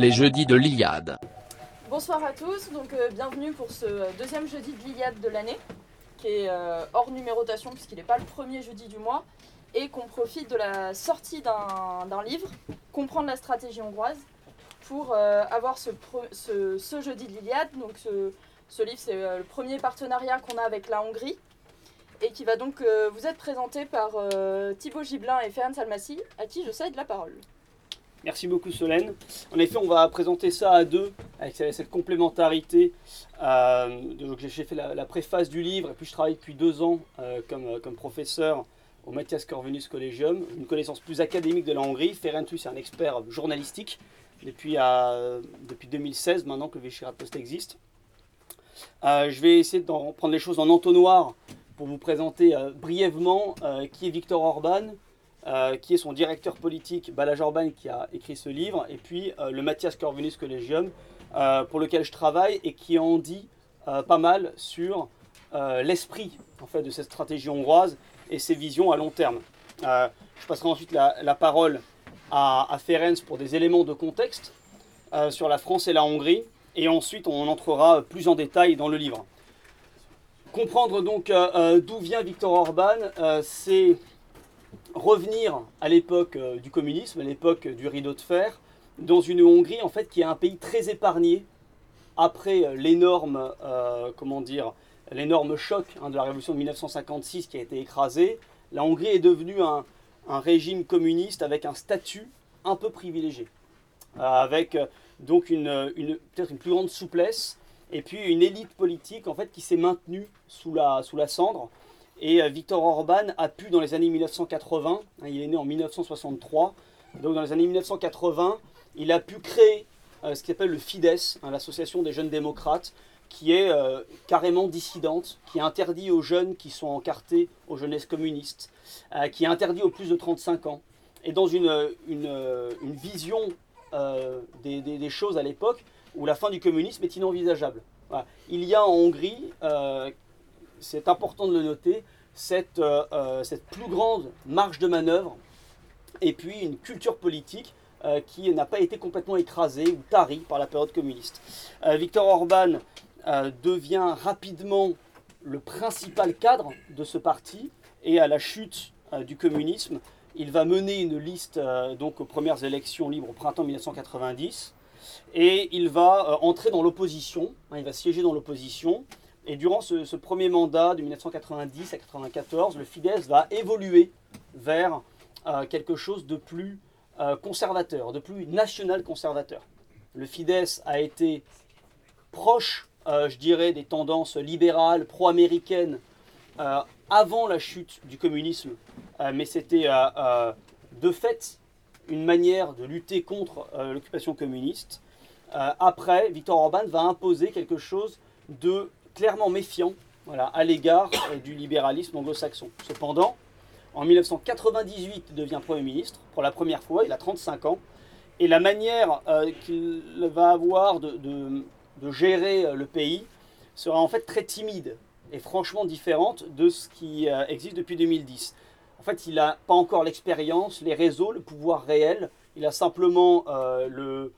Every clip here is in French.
les jeudis de l'Iliade. Bonsoir à tous, donc euh, bienvenue pour ce deuxième jeudi de l'Iliade de l'année, qui est euh, hors numérotation puisqu'il n'est pas le premier jeudi du mois, et qu'on profite de la sortie d'un livre, Comprendre la stratégie hongroise, pour euh, avoir ce, jeudi de l'Iliade. Donc ce, livre, c'est le premier partenariat qu'on a avec la Hongrie, et qui va donc vous être présenté par Thibaut Gibelin et Ferenc Almassi, à qui je cède la parole. Merci beaucoup Solène. En effet, on va présenter ça à deux, avec cette complémentarité. Euh, j'ai fait la, préface du livre, et puis je travaille depuis deux ans euh, comme, euh, comme, professeur au Matthias Corvinus Collegium, une connaissance plus académique de la Hongrie. Ferentu, c'est un expert journalistique depuis, depuis 2016, maintenant que le Vichira Post existe. je vais essayer de prendre les choses en entonnoir pour vous présenter brièvement qui est Victor Orban, euh, qui est son directeur politique, Balaj Orban, qui a écrit ce livre, et puis euh, le Matthias Corvinus Collegium, euh, pour lequel je travaille et qui en dit pas mal sur l'esprit en fait, de cette stratégie hongroise et ses visions à long terme. je passerai ensuite la, parole à, à, Ferenc pour des éléments de contexte sur la France et la Hongrie, et ensuite on entrera plus en détail dans le livre. Comprendre donc d'où vient Viktor Orban, c'est revenir à l'époque euh, du communisme, à l'époque du rideau de fer, dans une Hongrie en fait qui est un pays très épargné après euh, l'énorme euh, comment dire l'énorme choc hein, de la révolution de 1956 qui a été écrasé. La Hongrie est devenue un, régime communiste avec un statut un peu privilégié, avec donc une, une peut-être une plus grande souplesse et puis une élite politique en fait qui s'est maintenue sous la, sous la cendre et euh, Victor Orban a pu, dans les années 1980, hein, il est né en 1963, donc dans les années 1980, il a pu créer euh, ce qu'il appelle le Fidesz, hein, l'association des jeunes démocrates, qui est euh, carrément dissidente, qui interdit aux jeunes qui sont encartés aux jeunesses communistes, qui interdit aux plus de 35 ans. Et dans une, une, vision des, choses à l'époque où la fin du communisme est inenvisageable. Il y a en Hongrie c'est important de le noter, cette, euh, euh, cette, plus grande marge de manœuvre et puis une culture politique euh, qui n'a pas été complètement écrasée ou tarie par la période communiste. Victor Orban devient rapidement le principal cadre de ce parti et à la chute du communisme, il va mener une liste donc aux premières élections libres au printemps 1990 et il va entrer dans l'opposition, hein, il va siéger dans l'opposition et durant ce, premier mandat de 1990 à 1994, le Fidesz va évoluer vers euh, quelque chose de plus euh, conservateur, de plus national conservateur. Le Fidesz a été proche, euh, je dirais, des tendances libérales, pro-américaines avant la chute du communisme, mais c'était de fait une manière de lutter contre l'occupation communiste. après, Viktor Orban va imposer quelque chose de clairement méfiant voilà, à l'égard euh, du libéralisme anglo-saxon. Cependant, en 1998, il devient Premier ministre pour la première fois, il a 35 ans, et la manière euh, qu'il va avoir de, de, gérer euh, le pays sera en fait très timide et franchement différente de ce qui existe depuis 2010. En fait, il n'a pas encore l'expérience, les réseaux, le pouvoir réel, il a simplement le,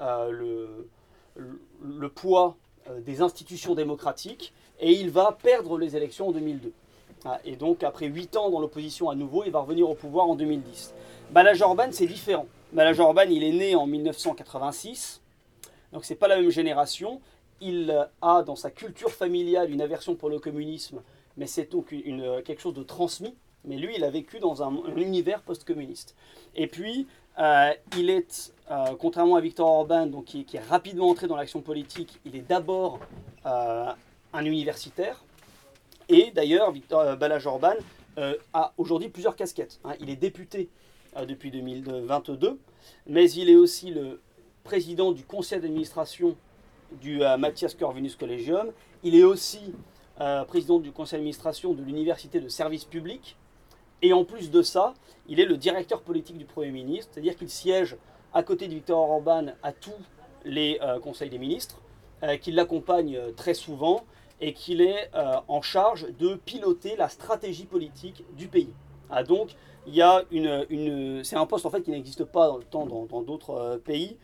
le, le poids des institutions démocratiques et il va perdre les élections en 2002. Ah, et donc, après 8 ans dans l'opposition à nouveau, il va revenir au pouvoir en 2010. Balaj Orban, c'est différent. Balaj Orban, il est né en 1986, donc c'est pas la même génération. Il a dans sa culture familiale une aversion pour le communisme, mais c'est donc une, quelque chose de transmis. Mais lui, il a vécu dans un, univers post-communiste. Et puis, euh, il est euh, contrairement à Victor Orban, donc, qui, est rapidement entré dans l'action politique, il est d'abord euh, un universitaire. Et d'ailleurs, Victor Balaj Orban a aujourd'hui plusieurs casquettes. Hein. Il est député depuis 2022, mais il est aussi le président du conseil d'administration du Matthias Corvinus Collegium. Il est aussi président du conseil d'administration de l'université de service public. Et en plus de ça, il est le directeur politique du Premier ministre, c'est-à-dire qu'il siège à côté de Victor Orban à tous les euh, conseils des ministres, euh, qu'il l'accompagne euh, très souvent et qu'il est en charge de piloter la stratégie politique du pays. Ah, donc, une, c'est un poste en fait qui n'existe pas tant dans d'autres pays.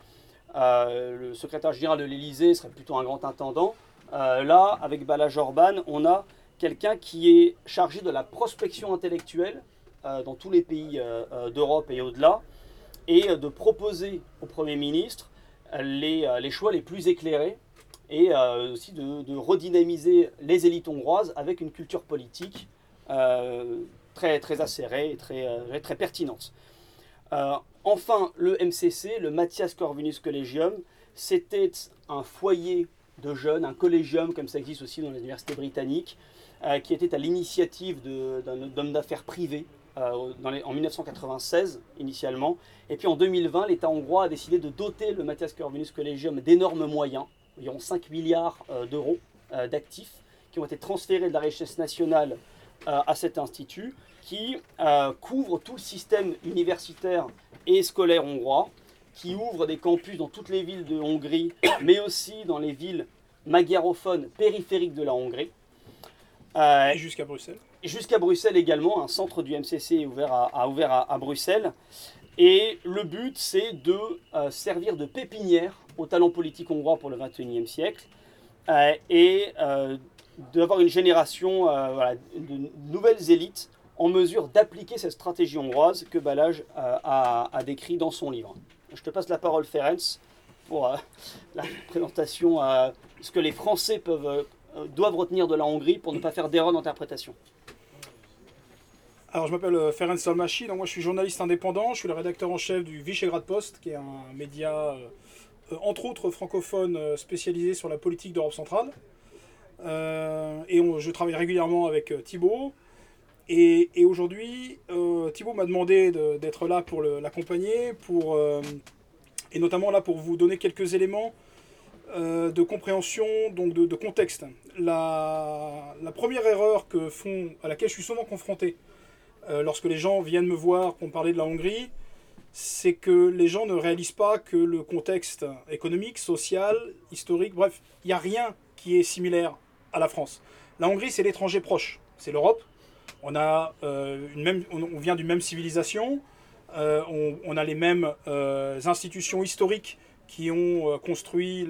le secrétaire général de l'Élysée serait plutôt un grand intendant. là, avec Balaj Orban, on a quelqu'un qui est chargé de la prospection intellectuelle dans tous les pays d'Europe et au-delà, et de proposer au Premier ministre les, les choix les plus éclairés et euh, aussi de, redynamiser les élites hongroises avec une culture politique euh, très, très acérée et très, euh, très pertinente. enfin, le MCC, le Matthias Corvinus Collegium, c'était un foyer de jeunes, un collégium comme ça existe aussi dans les universités britanniques, qui était à l'initiative d'un homme d'affaires privé en 1996 initialement. Et puis en 2020, l'État hongrois a décidé de doter le Matthias Corvinus Collegium d'énormes moyens environ 5 milliards euh, d'euros euh, d'actifs qui ont été transférés de la richesse nationale euh, à cet institut qui couvre tout le système universitaire et scolaire hongrois, qui ouvre des campus dans toutes les villes de Hongrie, mais aussi dans les villes magyarophones périphériques de la Hongrie. et jusqu'à Bruxelles. Jusqu'à Bruxelles également, un centre du MCC est ouvert à, ouvert à, Bruxelles. Et le but, c'est de servir de pépinière au talent politique hongrois pour le XXIe siècle euh, et euh, d'avoir une génération euh, de nouvelles élites en mesure d'appliquer cette stratégie hongroise que Balaj a, a, décrit dans son livre. Je te passe la parole, Ferenc, pour la présentation de ce que les Français peuvent, doivent retenir de la Hongrie pour ne pas faire d'erreur d'interprétation. Alors, je m'appelle Ferenc Salmachi, donc moi je suis journaliste indépendant, je suis le rédacteur en chef du Visegrad Post, qui est un média euh, entre autres francophones euh, spécialisés sur la politique d'Europe centrale. Euh, et je travaille régulièrement avec Thibault. Et, aujourd'hui, Thibault m'a demandé d'être là pour l'accompagner, pour, et notamment là pour vous donner quelques éléments de compréhension, donc de, contexte. La, la, première erreur que font, à laquelle je suis souvent confronté lorsque les gens viennent me voir pour me parler de la Hongrie, c'est que les gens ne réalisent pas que le contexte économique, social, historique, bref, il n'y a rien qui est similaire à la France. La Hongrie, c'est l'étranger proche, c'est l'Europe. On, a, euh, une même, on, vient d'une même civilisation, euh, on, a les mêmes euh, institutions historiques qui ont construit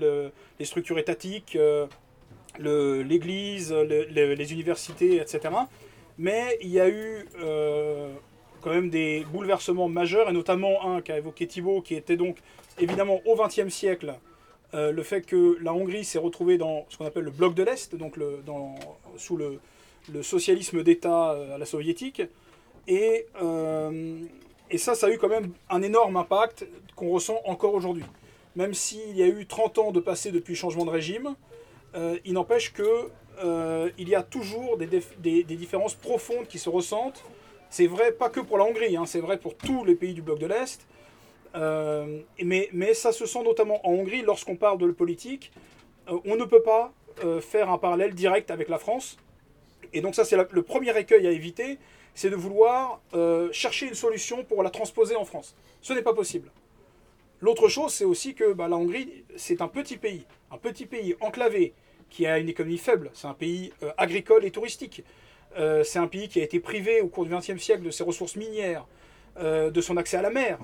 les structures étatiques, l'Église, les universités, etc. Mais il y a eu quand même des bouleversements majeurs, et notamment un qu'a évoqué Thibault, qui était donc évidemment au XXe siècle, le fait que la Hongrie s'est retrouvée dans ce qu'on appelle le bloc de l'Est, donc sous le, le socialisme d'État euh, à la soviétique. Et, euh, et ça, ça a eu quand même un énorme impact qu'on ressent encore aujourd'hui. Même s'il y a eu 30 ans de passé depuis le changement de régime, il n'empêche que il y a toujours des, différences profondes qui se ressentent c'est vrai pas que pour la Hongrie, hein, c'est vrai pour tous les pays du bloc de l'Est. Euh, mais, ça se sent notamment en Hongrie lorsqu'on parle de politique. Euh, on ne peut pas euh, faire un parallèle direct avec la France. Et donc ça c'est le premier écueil à éviter, c'est de vouloir chercher une solution pour la transposer en France. Ce n'est pas possible. L'autre chose, c'est aussi que bah, la Hongrie, c'est un petit pays, un petit pays enclavé, qui a une économie faible. C'est un pays agricole et touristique. Euh, c'est un pays qui a été privé au cours du XXe siècle de ses ressources minières, euh, de son accès à la mer,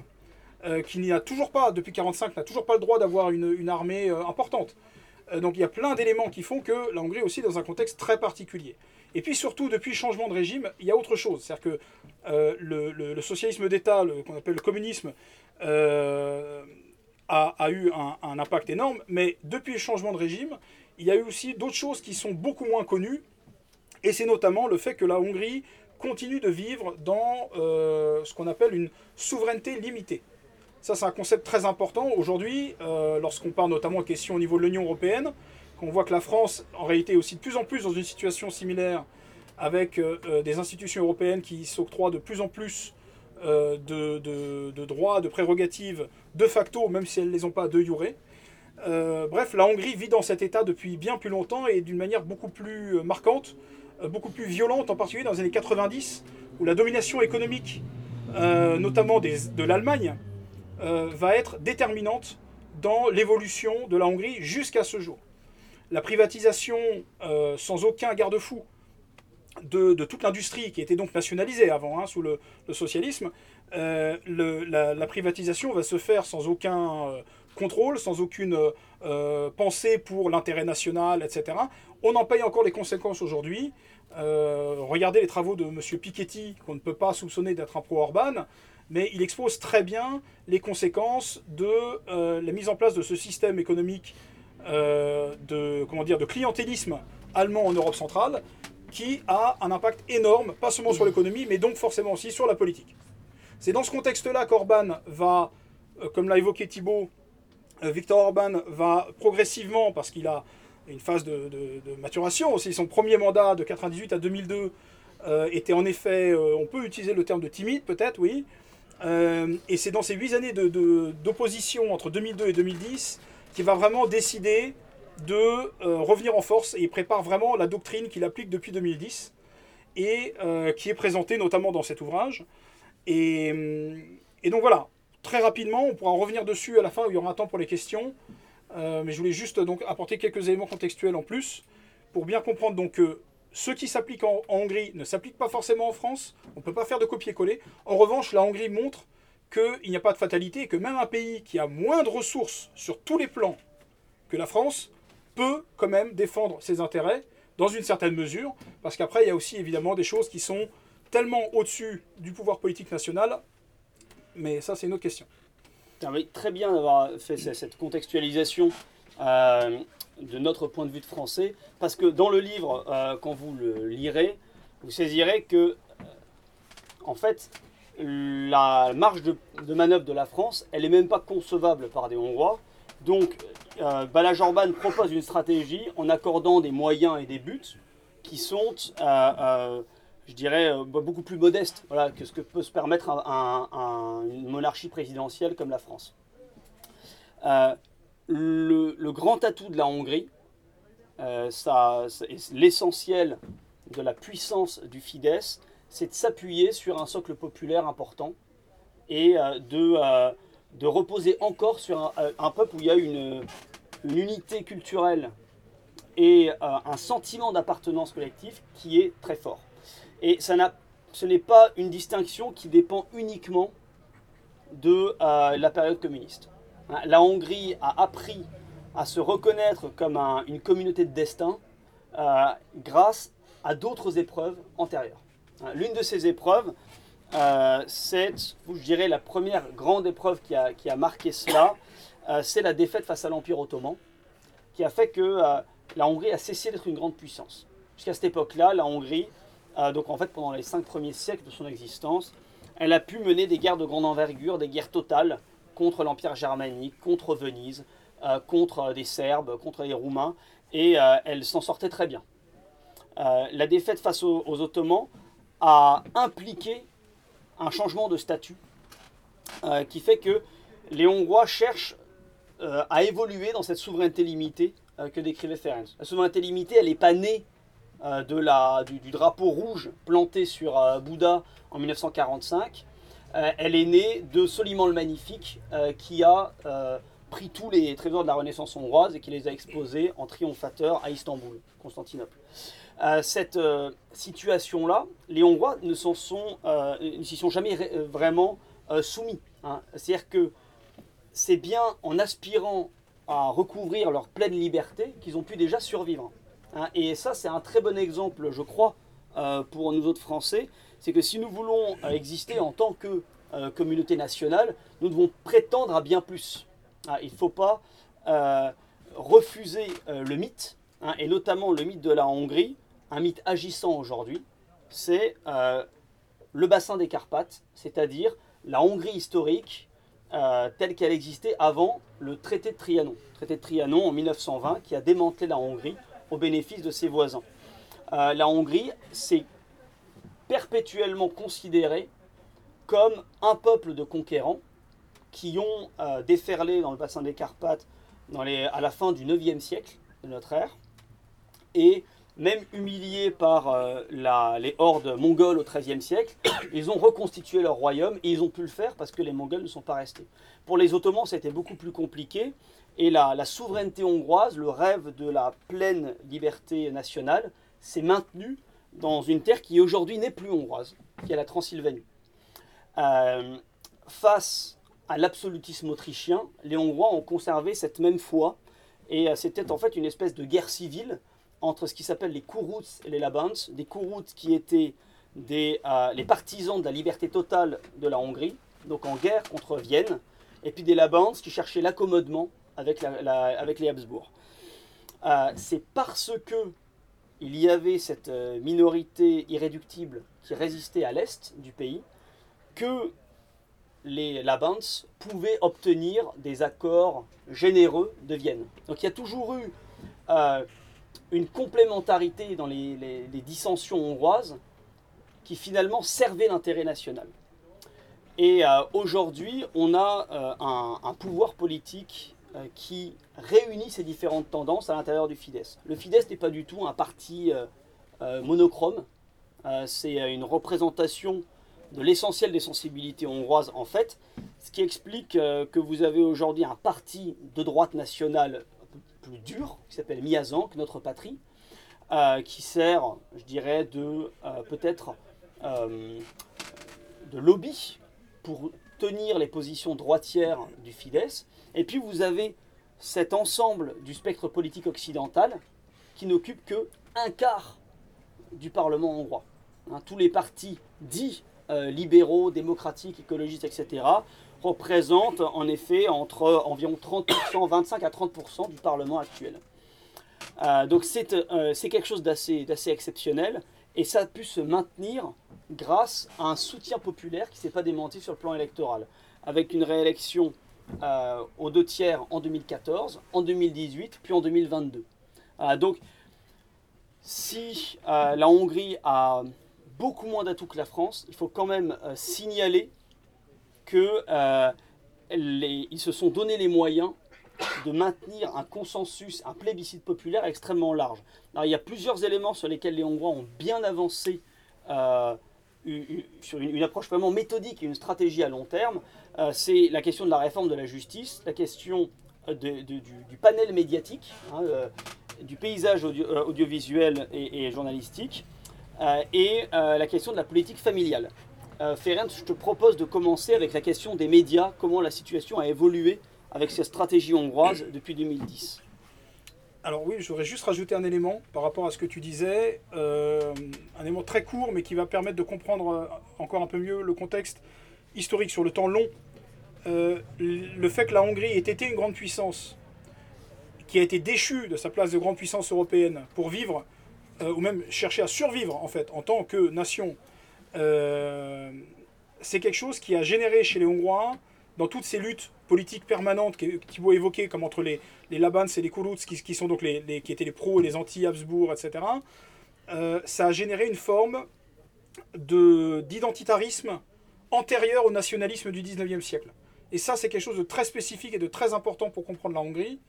euh, qui n'a toujours pas, depuis 1945, n'a toujours pas le droit d'avoir une, armée importante. donc il y a plein d'éléments qui font que la Hongrie est aussi dans un contexte très particulier. Et puis surtout, depuis le changement de régime, il y a autre chose. C'est-à-dire que le, socialisme d'État, qu'on appelle le communisme, a, eu un, impact énorme, mais depuis le changement de régime, il y a eu aussi d'autres choses qui sont beaucoup moins connues, et c'est notamment le fait que la Hongrie continue de vivre dans euh, ce qu'on appelle une souveraineté limitée. Ça, c'est un concept très important. Aujourd'hui, euh, lorsqu'on parle notamment aux questions au niveau de l'Union européenne, qu'on voit que la France, en réalité, est aussi de plus en plus dans une situation similaire avec euh, des institutions européennes qui s'octroient de plus en plus de, de, droits, de prérogatives de facto, même si elles ne les ont pas de jure. bref, la Hongrie vit dans cet état depuis bien plus longtemps et d'une manière beaucoup plus marquante euh, beaucoup plus violente, en particulier dans les années 90, où la domination économique, euh, notamment de l'Allemagne, euh, va être déterminante dans l'évolution de la Hongrie jusqu'à ce jour. La privatisation sans aucun garde-fou de, toute l'industrie qui était donc nationalisée avant, hein, sous le, socialisme, la, privatisation va se faire sans aucun contrôle, sans aucune euh, pensée pour l'intérêt national, etc. On en paye encore les conséquences aujourd'hui. Euh, regardez les travaux de M. Piketty, qu'on ne peut pas soupçonner d'être un pro-Orban, mais il expose très bien les conséquences de euh, la mise en place de ce système économique de, comment dire, de clientélisme allemand en Europe centrale, qui a un impact énorme, pas seulement sur l'économie, mais donc forcément aussi sur la politique. C'est dans ce contexte-là qu'Orban va, comme l'a évoqué Thibault, Victor Orban va progressivement, parce qu'il a une phase de, maturation aussi. Son premier mandat de 98 à 2002 euh, était en effet, euh, on peut utiliser le terme de timide peut-être, oui. Euh, et c'est dans ces huit années d'opposition entre 2002 et 2010 qu'il va vraiment décider de revenir en force et il prépare vraiment la doctrine qu'il applique depuis 2010 et qui est présentée notamment dans cet ouvrage. Et, et donc voilà, très rapidement, on pourra revenir dessus à la fin où il y aura un temps pour les questions. Euh, mais je voulais juste apporter quelques éléments contextuels en plus pour bien comprendre que ce qui s'applique en, Hongrie ne s'applique pas forcément en France. On ne peut pas faire de copier-coller. En revanche, la Hongrie montre qu'il n'y a pas de fatalité que même un pays qui a moins de ressources sur tous les plans que la France peut quand même défendre ses intérêts dans une certaine mesure. Parce qu'après, il y a aussi évidemment des choses qui sont tellement au-dessus du pouvoir politique national. Mais ça, c'est une autre question très bien d'avoir fait cette contextualisation euh, de notre point de vue de français, parce que dans le livre, euh, quand vous le lirez, vous saisirez que, euh, en fait, la marge de, manœuvre de la France, elle n'est même pas concevable par des Hongrois. Donc, Balaj Orban propose une stratégie en accordant des moyens et des buts qui sont je dirais, euh, beaucoup plus modeste voilà, que ce que peut se permettre une monarchie présidentielle comme la France. Euh, le, grand atout de la Hongrie, euh, l'essentiel de la puissance du Fidesz, c'est de s'appuyer sur un socle populaire important et de, de reposer encore sur un, peuple où il y a une, unité culturelle et un sentiment d'appartenance collective qui est très fort. Et ça ce n'est pas une distinction qui dépend uniquement de euh, la période communiste. Hein, la Hongrie a appris à se reconnaître comme une communauté de destin euh, grâce à d'autres épreuves antérieures. Hein, l'une de ces épreuves, euh, c'est, je dirais, la première grande épreuve qui a, qui a marqué cela, c'est la défaite face à l'Empire ottoman, qui a fait que la Hongrie a cessé d'être une grande puissance. Jusqu'à cette époque-là, la Hongrie euh, donc en fait, pendant les cinq premiers siècles de son existence, elle a pu mener des guerres de grande envergure, des guerres totales contre l'Empire germanique, contre Venise, euh, contre des Serbes, contre les Roumains, et euh, elle s'en sortait très bien. la défaite face aux, Ottomans a impliqué un changement de statut qui fait que les Hongrois cherchent à évoluer dans cette souveraineté limitée que décrivait Ferenc. La souveraineté limitée, elle n'est pas née euh, la, du, drapeau rouge planté sur euh, Bouddha en 1945. Euh, elle est née de Soliman le Magnifique qui a pris tous les trésors de la Renaissance hongroise et qui les a exposés en triomphateur à Istanbul, Constantinople. cette situation-là, les Hongrois ne s'y sont, jamais vraiment soumis. Hein. C'est-à-dire que c'est bien en aspirant à recouvrir leur pleine liberté qu'ils ont pu déjà survivre. Hein, et ça, c'est un très bon exemple, je crois, euh, pour nous autres Français. C'est que si nous voulons euh, exister en tant que euh, communauté nationale, nous devons prétendre à bien plus. Hein, il ne faut pas refuser le mythe, hein, et notamment le mythe de la Hongrie, un mythe agissant aujourd'hui, c'est le bassin des Carpates, c'est-à-dire la Hongrie historique telle qu'elle existait avant le traité de Trianon. Traité de Trianon en 1920 qui a démantelé la Hongrie au bénéfice de ses voisins. Euh, la Hongrie s'est perpétuellement considérée comme un peuple de conquérants qui ont euh, déferlé dans le bassin des Carpates à la fin du 9e siècle de notre ère, et même humiliés par euh, les hordes mongoles au XIIIe siècle, ils ont reconstitué leur royaume et ils ont pu le faire parce que les Mongols ne sont pas restés. Pour les Ottomans, c'était beaucoup plus compliqué et la, souveraineté hongroise, le rêve de la pleine liberté nationale, s'est maintenu dans une terre qui aujourd'hui n'est plus hongroise, qui est la Transylvanie. Euh, face à l'absolutisme autrichien, les Hongrois ont conservé cette même foi. Et euh, c'était en fait une espèce de guerre civile entre ce qui s'appelle les Kuruts et les Labans. Des Kuruts qui étaient euh, les partisans de la liberté totale de la Hongrie, donc en guerre contre Vienne, et puis des Labans qui cherchaient l'accommodement avec, avec les Habsbourg. Euh, c'est parce que il y avait cette minorité irréductible qui résistait à l'est du pays que les Labans pouvaient obtenir des accords généreux de Vienne. Donc il y a toujours eu euh, une complémentarité dans les, dissensions hongroises qui finalement servait l'intérêt national. Et euh, aujourd'hui, on a euh, un, pouvoir politique qui réunit ces différentes tendances à l'intérieur du Fidesz. Le Fidesz n'est pas du tout un parti monochrome, c'est une représentation de l'essentiel des sensibilités hongroises en fait, ce qui explique euh, que vous avez aujourd'hui un parti de droite nationale plus dur, qui s'appelle Miazank, notre patrie, euh, qui sert, je dirais, de euh, peut-être de lobby pour tenir les positions droitières du Fidesz. Et puis vous avez cet ensemble du spectre politique occidental qui n'occupe que un quart du Parlement hongrois. Hein, tous les partis dits euh, libéraux, démocratiques, écologistes, etc., représentent en effet entre environ 30%, 25 à 30% du Parlement actuel. Euh, donc euh, c'est quelque chose d'assez exceptionnel et ça a pu se maintenir grâce à un soutien populaire qui ne s'est pas démenti sur le plan électoral, avec une réélection aux deux tiers en 2014, en 2018, puis en 2022. donc si la Hongrie a beaucoup moins d'atouts que la France. Il faut quand même euh, signaler qu'ils euh, se sont donné les moyens de maintenir un consensus, un plébiscite populaire extrêmement large. Il y a plusieurs éléments sur lesquels les Hongrois ont bien avancé euh, sur une, approche vraiment méthodique et une stratégie à long terme. C'est la question de la réforme de la justice, la question du, panel médiatique, hein, du paysage audiovisuel et journalistique, et euh, la question de la politique familiale. Euh, Ferenc, je te propose de commencer avec la question des médias, comment la situation a évolué avec cette stratégie hongroise depuis 2010. Alors oui, j'aurais juste rajouté un élément par rapport à ce que tu disais, un élément très court mais qui va permettre de comprendre encore un peu mieux le contexte historique sur le temps long. le fait que la Hongrie ait été une grande puissance, qui a été déchue de sa place de grande puissance européenne pour vivre euh, ou même chercher à survivre en fait en tant que nation, euh, c'est quelque chose qui a généré chez les Hongrois, dans toutes ces luttes politiques permanentes qui Thibault évoquer, comme entre les, les Labans et les Kuruts, qui, sont donc les, qui étaient les pros et les anti-Habsbourg, etc., euh, ça a généré une forme d'identitarisme antérieur au nationalisme du 19e siècle. Et ça, c'est quelque chose de très spécifique et de très important pour comprendre la Hongrie.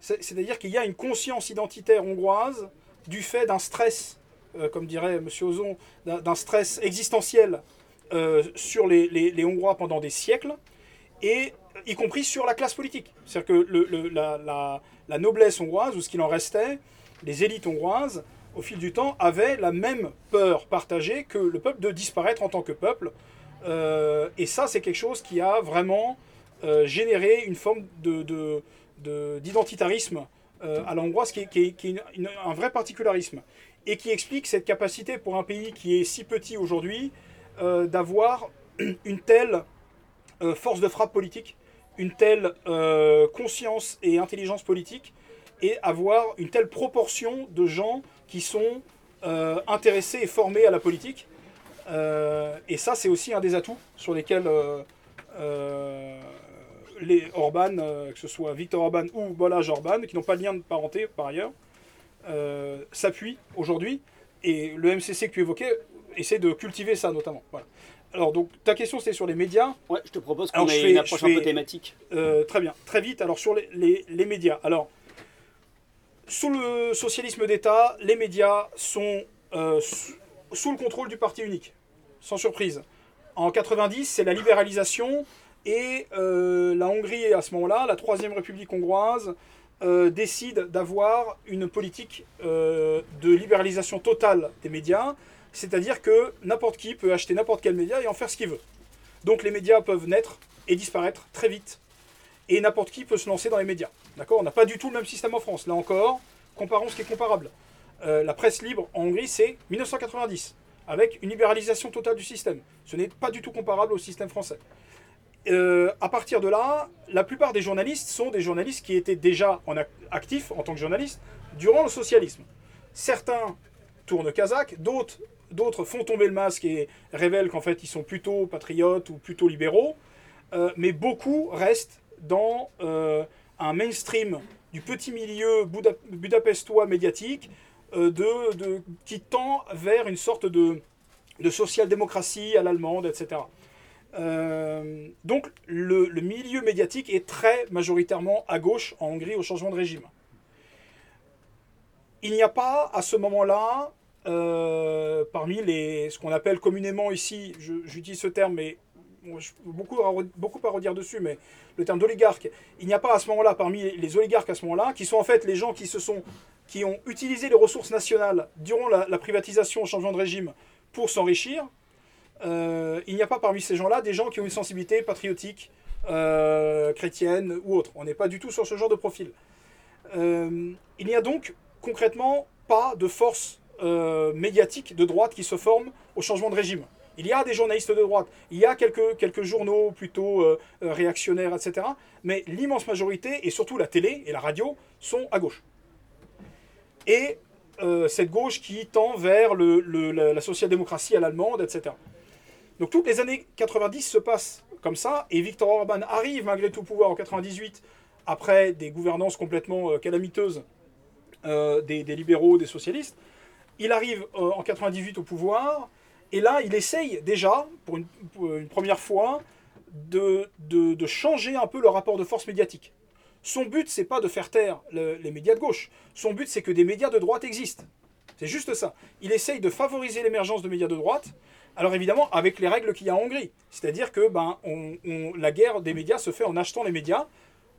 C'est-à-dire qu'il y a une conscience identitaire hongroise du fait d'un stress, euh, comme dirait M. Ozon, d'un stress existentiel euh, sur les, Hongrois pendant des siècles, et y compris sur la classe politique. C'est-à-dire que la, noblesse hongroise, ou ce qu'il en restait, les élites hongroises, au fil du temps, avaient la même peur partagée que le peuple de disparaître en tant que peuple. Euh, et ça, c'est quelque chose qui a vraiment généré une forme d'identitarisme de, euh, à l'hongroise, qui, est, un vrai particularisme, et qui explique cette capacité pour un pays qui est si petit aujourd'hui euh, d'avoir une telle euh, force de frappe politique, une telle conscience et intelligence politique, et avoir une telle proportion de gens qui sont intéressés et formés à la politique. et ça, c'est aussi un des atouts sur lesquels les Orban, euh, que ce soit Victor Orban ou Bolage Orban, qui n'ont pas de lien de parenté par ailleurs, euh, s'appuient aujourd'hui. Et le MCC que tu évoquais essaie de cultiver ça notamment. Alors, donc, ta question c'était sur les médias. Ouais, je te propose qu'on ait une approche un peu thématique. Euh, très bien, très vite. Alors, sur les, les, médias. Alors, sous le socialisme d'État, les médias sont sous, le contrôle du parti unique, sans surprise. En 90, c'est la libéralisation et euh, la Hongrie, à ce moment-là, la Troisième République hongroise, euh, décide d'avoir une politique euh, de libéralisation totale des médias, c'est-à-dire que n'importe qui peut acheter n'importe quel média et en faire ce qu'il veut. Donc les médias peuvent naître et disparaître très vite. Et n'importe qui peut se lancer dans les médias. D'accord? On n'a pas du tout le même système en France. Là encore, comparons ce qui est comparable. La presse libre en Hongrie, c'est 1990, avec une libéralisation totale du système. Ce n'est pas du tout comparable au système français. Euh, à partir de là, la plupart des journalistes sont des journalistes qui étaient déjà en ac- actifs en tant que journalistes durant le socialisme. Certains tournent kazakh, d'autres, font tomber le masque et révèlent qu'en fait ils sont plutôt patriotes ou plutôt libéraux, Euh, mais beaucoup restent dans euh, un mainstream du petit milieu budapestois médiatique euh, qui tend vers une sorte de, de social-démocratie à l'allemande, etc. Euh, donc le, milieu médiatique est très majoritairement à gauche en Hongrie au changement de régime. Il n'y a pas à ce moment-là, euh, parmi les, ce qu'on appelle communément ici, j'utilise ce terme, mais beaucoup, à, beaucoup à redire dessus, mais le terme d'oligarque, il n'y a pas à ce moment-là, parmi les oligarques à ce moment-là, qui sont en fait les gens qui, se sont, qui ont utilisé les ressources nationales durant la privatisation au changement de régime pour s'enrichir, euh, il n'y a pas parmi ces gens-là des gens qui ont une sensibilité patriotique, euh, chrétienne ou autre. On n'est pas du tout sur ce genre de profil. Euh, il n'y a donc concrètement pas de force médiatique de droite qui se forme au changement de régime. Il y a des journalistes de droite, il y a quelques, quelques journaux plutôt réactionnaires, etc. Mais l'immense majorité, et surtout la télé et la radio, sont à gauche. Et cette gauche qui tend vers le- la, la social-démocratie à l'allemande, etc. Donc toutes les années 90 se passent comme ça, et Viktor Orban arrive malgré tout au pouvoir en 98, après des gouvernances complètement euh, calamiteuses euh, des, libéraux, des socialistes. Il arrive euh, en 98 au pouvoir, et là il essaye déjà, pour une, première fois, de, de- changer un peu le rapport de force médiatique. Son but, c'est pas de faire taire le- les médias de gauche. Son but, c'est que des médias de droite existent. C'est juste ça. Il essaye de favoriser l'émergence de médias de droite. Alors évidemment, avec les règles qu'il y a en Hongrie. C'est-à-dire que ben, la guerre des médias se fait en achetant les médias.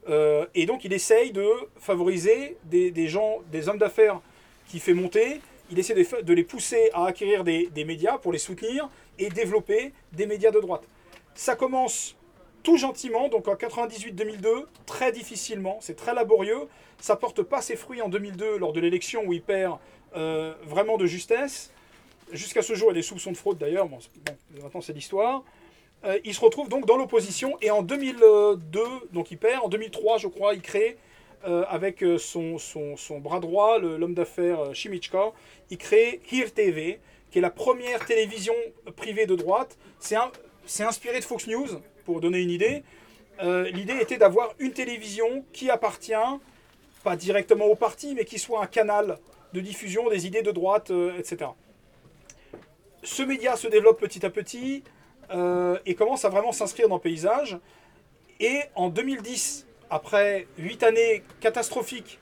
Euh, et donc il essaye de favoriser des, gens, des hommes d'affaires qui fait monter. Il essaie de, les pousser à acquérir des, des médias pour les soutenir et développer des médias de droite. Ça commence tout gentiment, donc en 98-2002, très difficilement, c'est très laborieux. Ça porte pas ses fruits en 2002 lors de l'élection où il perd euh, vraiment de justesse. Jusqu'à ce jour, il y a des soupçons de fraude d'ailleurs, bon, maintenant c'est l'histoire. Euh, il se retrouve donc dans l'opposition et en 2002, donc il perd, en 2003 je crois, il crée euh, avec euh, son, son, bras droit, l'homme d'affaires Shimichka, il crée Hir TV, qui est la première télévision privée de droite. C'est inspiré de Fox News, pour donner une idée. L'idée était d'avoir une télévision qui appartient, pas directement au parti, mais qui soit un canal de diffusion des idées de droite, etc. Ce média se développe petit à petit euh, et commence à vraiment s'inscrire dans le paysage. Et en 2010, après 8 années catastrophiques,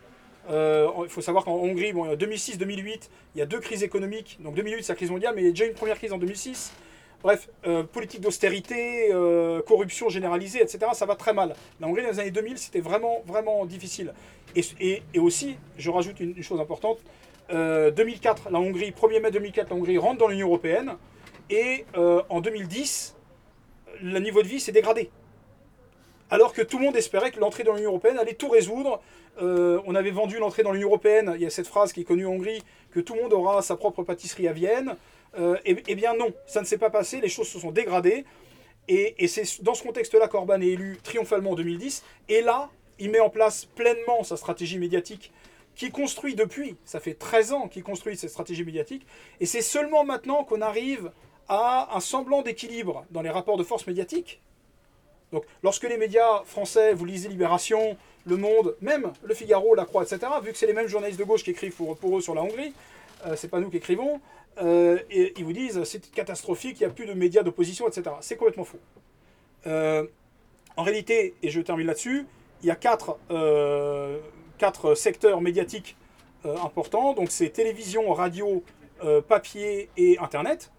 euh, il faut savoir qu'en Hongrie, bon, 2006-2008, il y a deux crises économiques. Donc 2008, c'est la crise mondiale, mais il y a déjà une première crise en 2006. Bref, euh, politique d'austérité, corruption généralisée, etc. Ça va très mal. La Hongrie, dans les années 2000, c'était vraiment, vraiment difficile. Et, aussi, je rajoute une chose importante, euh, 2004, la Hongrie, 1er mai 2004, la Hongrie rentre dans l'Union Européenne. Et euh, en 2010, le niveau de vie s'est dégradé. Alors que tout le monde espérait que l'entrée dans l'Union Européenne allait tout résoudre. Euh, on avait vendu l'entrée dans l'Union Européenne, il y a cette phrase qui est connue en Hongrie, que tout le monde aura sa propre pâtisserie à Vienne. Euh, eh, eh bien non, ça ne s'est pas passé, les choses se sont dégradées. Et, et c'est dans ce contexte-là qu'Orban est élu triomphalement en 2010. Et là, il met en place pleinement sa stratégie médiatique qui construit depuis, ça fait 13 ans qu'il construit cette stratégie médiatique. Et c'est seulement maintenant qu'on arrive à un semblant d'équilibre dans les rapports de force médiatiques. Donc, lorsque les médias français, vous lisez Libération, Le Monde, même Le Figaro, La Croix, etc., vu que c'est les mêmes journalistes de gauche qui écrivent pour, eux sur la Hongrie, euh, c'est pas nous qui écrivons, euh, et ils vous disent c'est catastrophique, il n'y a plus de médias d'opposition, etc. C'est complètement faux. Euh, en réalité, et je termine là-dessus, il y a quatre, euh, quatre secteurs médiatiques euh, importants. Donc c'est télévision, radio, euh, papier et Internet.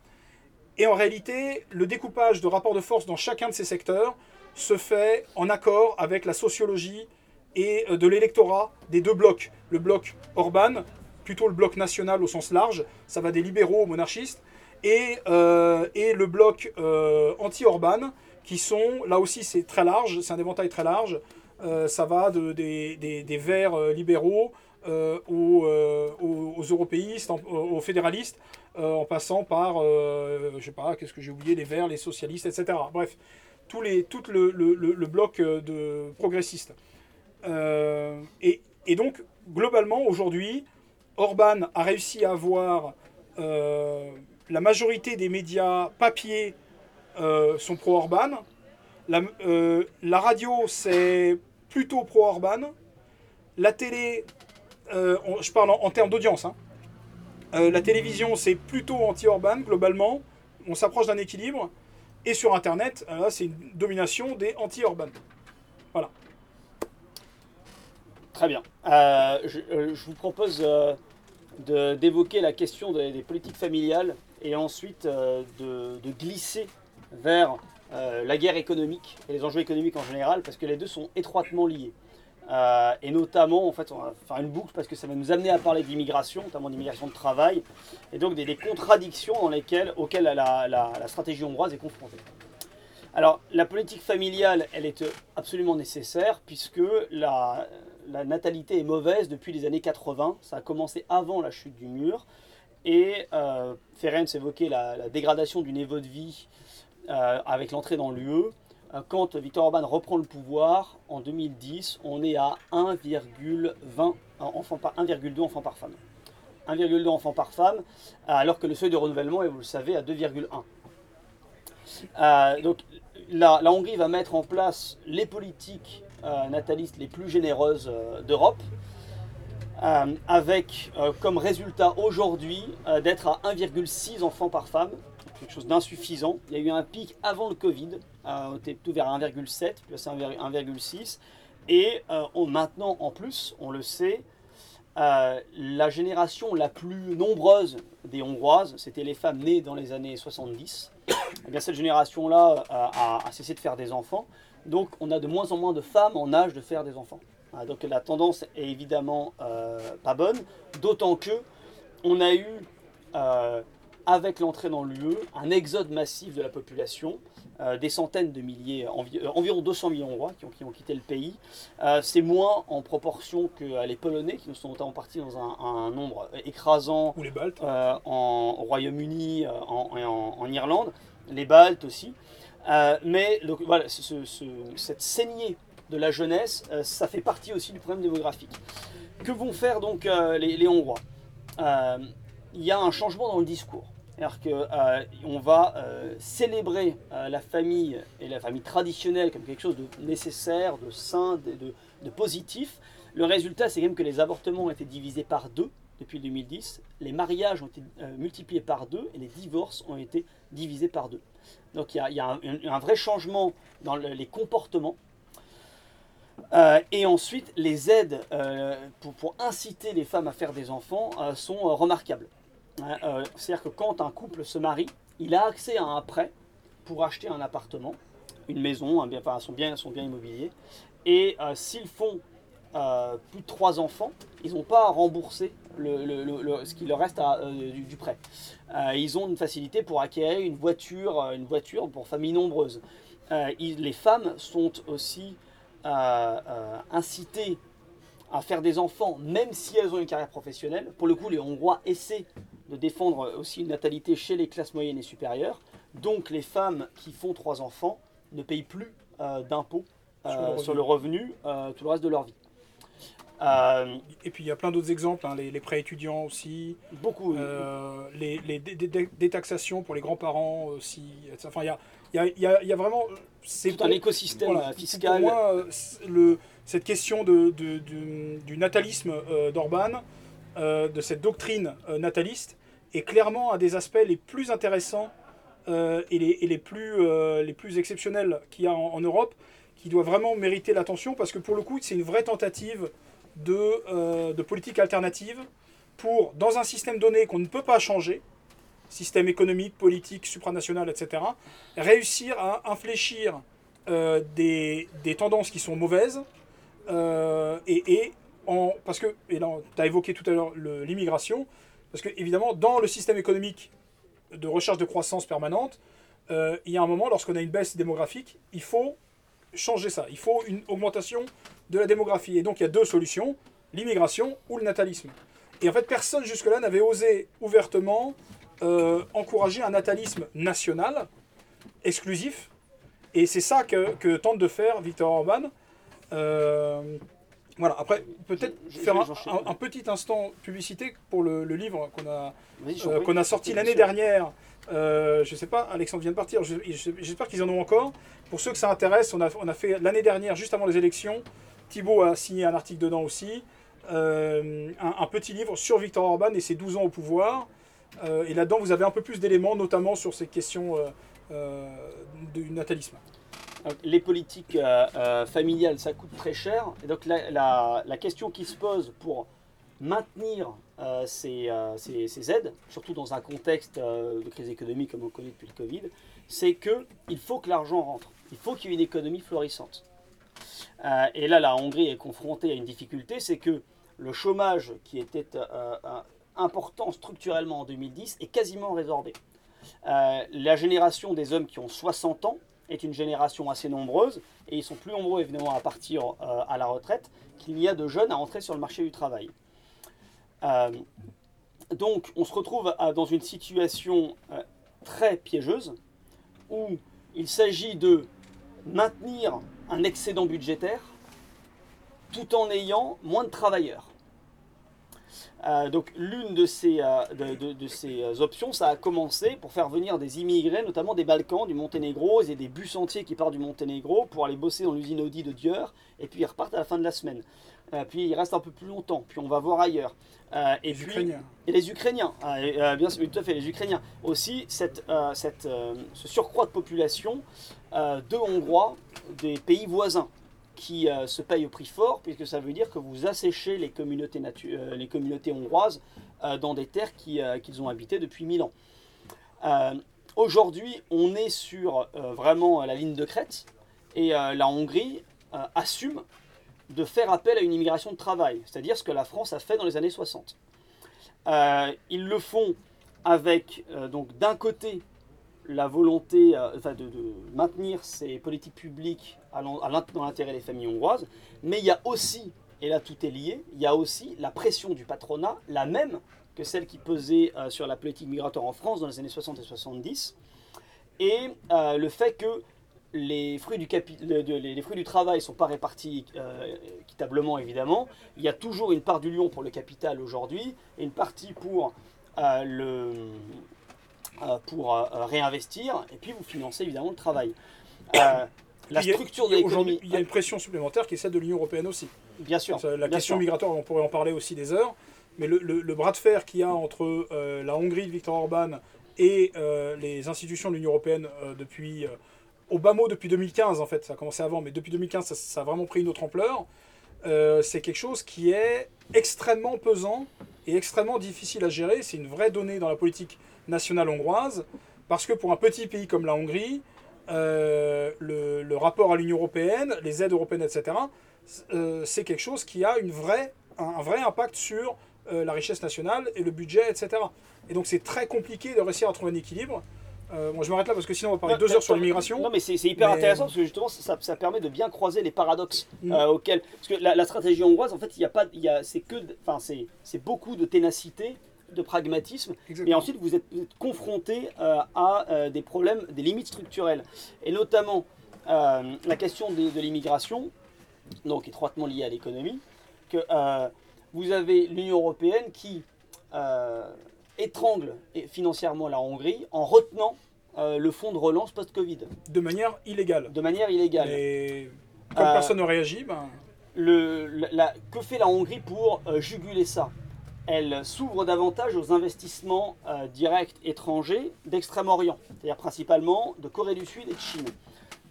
Et en réalité, le découpage de rapports de force dans chacun de ces secteurs se fait en accord avec la sociologie et euh, de l'électorat des deux blocs. Le bloc Orban, plutôt le bloc national au sens large, ça va des libéraux aux monarchistes, et, le bloc anti-Orban, qui sont, là aussi c'est très large, c'est un éventail très large, ça va de, des, des, verts euh, libéraux euh, aux, euh, aux, européistes, aux fédéralistes, euh, en passant par, euh, je sais pas, qu'est-ce que j'ai oublié, les verts, les socialistes, etc. Bref, tous les, tout le, le- le- bloc euh, de progressistes. Euh, et, et donc, globalement, aujourd'hui, Orban a réussi à avoir euh, la majorité des médias papier euh, sont pro-Orban. La, euh, la radio, c'est plutôt pro-Orban. La télé, euh, je parle en, termes d'audience. hein. Euh, la télévision, c'est plutôt anti-Orban, globalement. On s'approche d'un équilibre. Et sur Internet, euh, c'est une domination des anti-Orban. Très bien. Je, vous propose d'évoquer la question des, politiques familiales et ensuite de glisser vers euh, la guerre économique et les enjeux économiques en général, parce que les deux sont étroitement liés. Euh, et notamment, en fait, on va faire une boucle parce que ça va nous amener à parler d'immigration, notamment d'immigration de travail, et donc des, contradictions auxquelles la, stratégie hongroise est confrontée. Alors, la politique familiale, elle est absolument nécessaire puisque la, natalité est mauvaise depuis les années 80. Ça a commencé avant la chute du mur. Et euh, Ferenc évoquait la, dégradation du niveau de vie avec l'entrée dans l'UE. Euh, Quand Viktor Orban reprend le pouvoir en 2010, on est à 1,20 enfants par 1,2 enfants par femme. 1,2 enfants par femme, alors que le seuil de renouvellement est, vous le savez, à 2,1. Euh, donc la, Hongrie va mettre en place les politiques euh, natalistes les plus généreuses euh, d'Europe, euh, avec euh, comme résultat aujourd'hui euh, d'être à 1,6 enfants par femme, quelque chose d'insuffisant. Il y a eu un pic avant le Covid, euh, plutôt vers 1,7, puis c'est 1,6. Et maintenant, en plus, on le sait, euh, la génération la plus nombreuse des Hongroises, c'était les femmes nées dans les années 70. Eh bien, cette génération-là euh, a, a cessé de faire des enfants. Donc, on a de moins en moins de femmes en âge de faire des enfants. Ah, donc, la tendance est évidemment euh, pas bonne. D'autant que on a eu, avec l'entrée dans l'UE, un exode massif de la population. euh, des centaines de milliers, envi- euh, environ 200 millions hongrois qui ont, qui ont quitté le pays. Euh, c'est moins en proportion que euh, les Polonais, qui nous sont notamment partis dans un, un nombre écrasant Ou les Baltes. euh, en, au Royaume-Uni euh, en, en, en Irlande, les Baltes aussi. Euh, mais donc, voilà, ce- ce- ce- cette saignée de la jeunesse, euh, ça fait partie aussi du problème démographique. Que vont faire donc euh, les, les Hongrois? Euh, Il y a un changement dans le discours. C'est-à-dire qu'on va euh, célébrer euh, la famille et la famille traditionnelle comme quelque chose de nécessaire, de sain, de, positif. Le résultat, c'est quand même que les avortements ont été divisés par deux depuis 2010, les mariages ont été euh, multipliés par deux et les divorces ont été divisés par deux. Donc il y a, un, vrai changement dans le- les comportements. Euh, et ensuite, les aides euh, pour, inciter les femmes à faire des enfants euh, sont euh, remarquables. Hein, euh, C'est-à-dire que quand un couple se marie, il a accès à un prêt pour acheter un appartement, une maison, un bien, enfin, son, bien, son bien immobilier. Et euh, s'ils font euh, plus de trois enfants, ils n'ont pas à rembourser ce qui leur reste euh, du, prêt. Euh, ils ont une facilité pour acquérir une voiture, euh, une voiture pour familles nombreuses. Euh, les femmes sont aussi euh, euh, incitées à faire des enfants, même si elles ont une carrière professionnelle. Pour le coup, les Hongrois essaient de défendre aussi une natalité chez les classes moyennes et supérieures. Donc les femmes qui font trois enfants ne payent plus euh, d'impôts Sur le euh, revenu. sur le revenu euh, tout le reste de leur vie. Et puis il y a plein d'autres exemples, hein, les, les prêts étudiants aussi, beaucoup. euh, les, les dé- dé- détaxations pour les grands-parents aussi. Enfin, il y a, il y, a, il y a- il y a vraiment. C'est tout un écosystème voilà, euh, pour fiscal. moi, le, cette question de, de- du, du natalisme euh, d'Orban, de cette doctrine euh, nataliste, est clairement un des aspects les plus intéressants euh, et, les, les plus, euh, les plus exceptionnels qu'il y a en, Europe, qui doit vraiment mériter l'attention, parce que pour le coup, c'est une vraie tentative de, euh, de politique alternative pour, dans un système donné qu'on ne peut pas changer, système économique, politique, supranational, etc., réussir à infléchir euh, des, des tendances qui sont mauvaises, euh, et, et parce que, et tu as évoqué tout à l'heure l'immigration, parce que évidemment, dans le système économique de recherche de croissance permanente, euh, il y a un moment, lorsqu'on a une baisse démographique, il faut changer ça. Il faut une augmentation de la démographie. Et donc, il y a deux solutions l'immigration ou le natalisme. Et en fait, personne jusque-là n'avait osé ouvertement euh, encourager un natalisme national, exclusif. Et c'est ça que, tente de faire Victor Orban. Euh, voilà, après, peut-être faire un, enchaîner. un- un petit instant publicité pour le, le livre qu'on a, euh, qu'on a sorti l'année dernière. Euh, je sais pas, Alexandre vient de partir. je- je- J'espère qu'ils en ont encore. Pour ceux que ça intéresse, on a, on a fait l'année dernière, juste avant les élections. Thibault a signé un article dedans aussi. euh, un, un petit livre sur Victor Orban et ses 12 ans au pouvoir. Et là-dedans, vous avez un peu plus d'éléments, notamment sur ces questions du natalisme. Les politiques euh, euh, familiales, ça coûte très cher. Et donc la, question qui se pose pour maintenir euh, ces, aides, surtout dans un contexte de crise économique comme on connaît depuis le Covid, c'est qu'il faut que l'argent rentre. Il faut qu'il y ait une économie florissante. Et là, la Hongrie est confrontée à une difficulté, c'est que le chômage qui était important structurellement en 2010 est quasiment résorbé. La génération des hommes qui ont 60 ans est une génération assez nombreuse et ils sont plus nombreux évidemment à partir euh, à la retraite qu'il y a de jeunes à entrer sur le marché du travail. Euh, donc on se retrouve à- dans une situation euh, très piégeuse où il s'agit de maintenir un excédent budgétaire tout en ayant moins de travailleurs. Euh, donc l'une de ces, euh, de, de- de ces euh, options, ça a commencé pour faire venir des immigrés, notamment des Balkans, du Monténégro, et des bus entiers qui partent du Monténégro pour aller bosser dans l'usine Audi de Dieur, et puis ils repartent à la fin de la semaine. Euh, puis ils restent un peu plus longtemps, puis on va voir ailleurs. Et Les puis, Ukrainiens. et les Ukrainiens, ah, bien sûr, tout à fait, les Ukrainiens. Aussi, cette, cette, ce surcroît de population de Hongrois des pays voisins qui euh, se payent au prix fort, puisque ça veut dire que vous asséchez les communautés, euh, hongroises euh, dans des terres qui, qu'ils ont habitées depuis mille ans. Aujourd'hui, on est sur vraiment la ligne de crête, et la Hongrie assume de faire appel à une immigration de travail, c'est-à-dire ce que la France a fait dans les années 60. Euh, ils le font avec, donc d'un côté, la volonté euh, de, maintenir ces politiques publiques dans l'intérêt des familles hongroises, mais il y a aussi, et là tout est lié, il y a aussi la pression du patronat, la même que celle qui pesait euh, sur la politique migratoire en France dans les années 60 et 70, et euh, le fait que les fruits du, travail ne sont pas répartis équitablement, évidemment. Il y a toujours une part du lion pour le capital aujourd'hui et une partie pour, le, pour euh, réinvestir. Et puis, vous financez évidemment le travail. Euh, la structure de l'économie, il y a une pression supplémentaire qui est celle de l'Union européenne aussi. bien sûr. La bien question sûr. migratoire, on pourrait en parler aussi des heures. Mais le, le- le bras de fer qu'il y a entre euh, la Hongrie de Viktor Orban et euh, les institutions de l'Union européenne euh, depuis, euh, au bas mot depuis 2015 en fait, ça a commencé avant, mais depuis 2015 ça, ça a vraiment pris une autre ampleur. Euh, c'est quelque chose qui est extrêmement pesant et extrêmement difficile à gérer. C'est une vraie donnée dans la politique nationale hongroise, parce que pour un petit pays comme la Hongrie, euh, le, le rapport à l'Union européenne, les aides européennes, etc., euh, c'est quelque chose qui a une vraie, un, un vrai impact sur euh, la richesse nationale et le budget, etc. Et donc c'est très compliqué de réussir à trouver un équilibre. Euh, bon, je m'arrête là parce que sinon on va parler Non, deux heures sur l'immigration. Non, mais c'est hyper Mais- intéressant parce que justement, ça, ça permet de bien croiser les paradoxes Mm. euh, auxquels. Parce que la, la stratégie hongroise, en fait, il y a pas, que, enfin, c'est beaucoup de ténacité, de pragmatisme, Exactement. ensuite vous êtes, confronté euh, à euh, des problèmes, des limites structurelles, et notamment euh, la question de l'immigration, donc étroitement liée à l'économie, que vous avez l'Union européenne qui étrangle financièrement la Hongrie en retenant le fonds de relance post-Covid De manière illégale. de manière illégale. Et comme personne ne réagit, ben, Le, la- la- que fait la Hongrie pour juguler ça? Elle s'ouvre davantage aux investissements euh, directs étrangers d'Extrême-Orient, c'est-à-dire principalement de Corée du Sud et de Chine.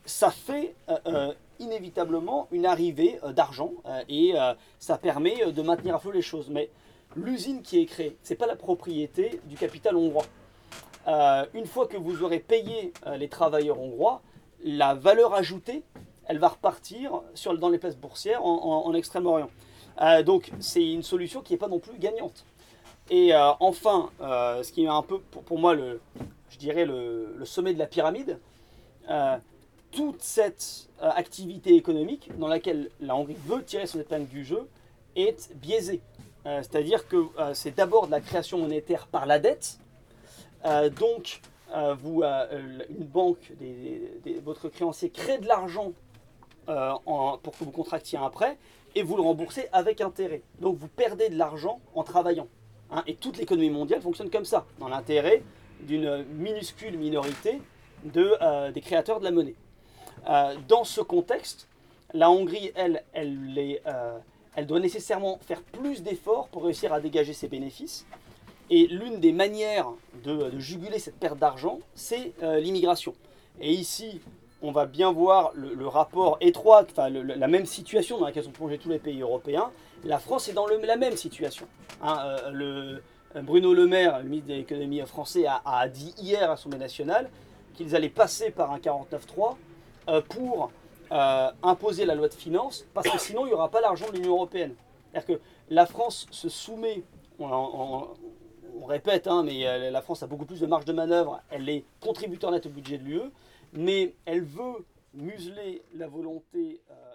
Ça fait euh, euh, inévitablement une arrivée d'argent et ça permet de maintenir à flot les choses. Mais l'usine qui est créée, c'est pas la propriété du capital hongrois. Une fois que vous aurez payé les travailleurs hongrois, la valeur ajoutée, elle va repartir sur, dans les places boursières en Extrême-Orient. Euh, donc c'est une solution qui n'est pas non plus gagnante. Et euh, enfin, euh, ce qui est un peu pour, moi le, je dirais, le, sommet de la pyramide, toute cette activité économique dans laquelle la Hongrie veut tirer son épingle du jeu est biaisée. C'est-à-dire que c'est d'abord de la création monétaire par la dette. Donc, vous, une banque, votre créancier crée de l'argent en- pour que vous contractiez un prêt et vous le remboursez avec intérêt. Donc, vous perdez de l'argent en travaillant. hein. et toute l'économie mondiale fonctionne comme ça, dans l'intérêt d'une minuscule minorité de, euh, des créateurs de la monnaie. Euh, dans ce contexte, la Hongrie, elle, euh, elle doit nécessairement faire plus d'efforts pour réussir à dégager ses bénéfices. Et l'une des manières de, de juguler cette perte d'argent, c'est l'immigration. Et ici, on va bien voir le, rapport étroit, enfin la même situation dans laquelle sont plongés tous les pays européens. La France est dans la même situation. Hein, euh, Bruno Le Maire, le ministre de l'économie français, a, dit hier à l'Assemblée nationale qu'ils allaient passer par un 49.3 euh, pour euh, imposer la loi de finances, parce que sinon il n'y aura pas l'argent de l'Union européenne. C'est-à-dire que la France se soumet, on répète, hein, mais euh, la France a beaucoup plus de marge de manœuvre, elle est contributeur net au budget de l'UE, mais elle veut museler la volonté euh,